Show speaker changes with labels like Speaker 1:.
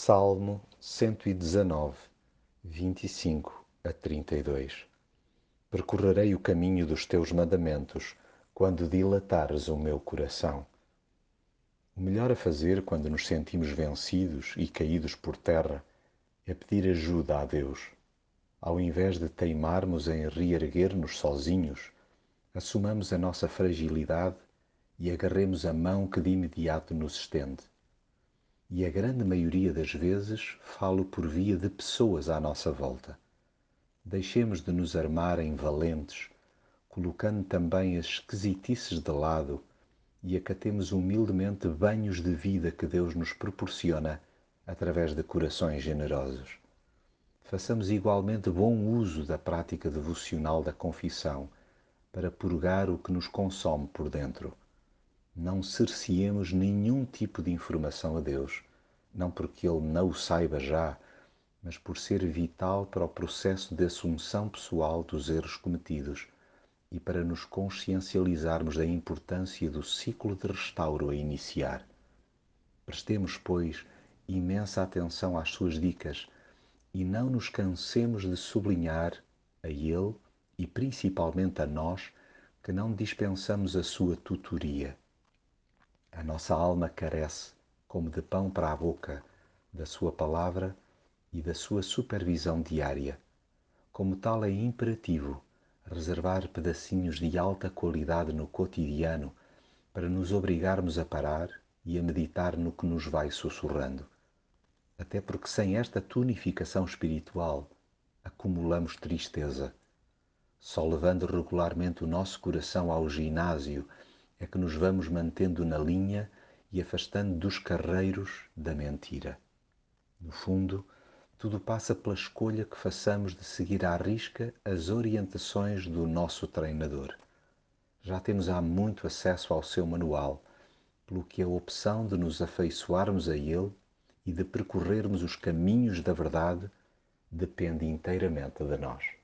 Speaker 1: Salmo 119, 25 a 32 Percorrerei o caminho dos teus mandamentos quando dilatares o meu coração. O melhor a fazer quando nos sentimos vencidos e caídos por terra é pedir ajuda a Deus. Ao invés de teimarmos em reerguer-nos sozinhos, assumamos a nossa fragilidade e agarremos a mão que de imediato nos estende e a grande maioria das vezes falo por via de pessoas à nossa volta. Deixemos de nos armar em valentes, colocando também as esquisitices de lado e acatemos humildemente banhos de vida que Deus nos proporciona através de corações generosos. Façamos igualmente bom uso da prática devocional da confissão para purgar o que nos consome por dentro não cerceemos nenhum tipo de informação a Deus, não porque Ele não o saiba já, mas por ser vital para o processo de assunção pessoal dos erros cometidos e para nos consciencializarmos da importância do ciclo de restauro a iniciar. Prestemos, pois, imensa atenção às suas dicas e não nos cansemos de sublinhar a Ele e principalmente a nós que não dispensamos a sua tutoria. A nossa alma carece, como de pão para a boca, da Sua palavra e da Sua supervisão diária. Como tal, é imperativo reservar pedacinhos de alta qualidade no cotidiano para nos obrigarmos a parar e a meditar no que nos vai sussurrando. Até porque sem esta tonificação espiritual acumulamos tristeza. Só levando regularmente o nosso coração ao ginásio é que nos vamos mantendo na linha e afastando dos carreiros da mentira. No fundo, tudo passa pela escolha que façamos de seguir à risca as orientações do nosso treinador. Já temos há muito acesso ao seu manual, pelo que a opção de nos afeiçoarmos a ele e de percorrermos os caminhos da verdade depende inteiramente de nós.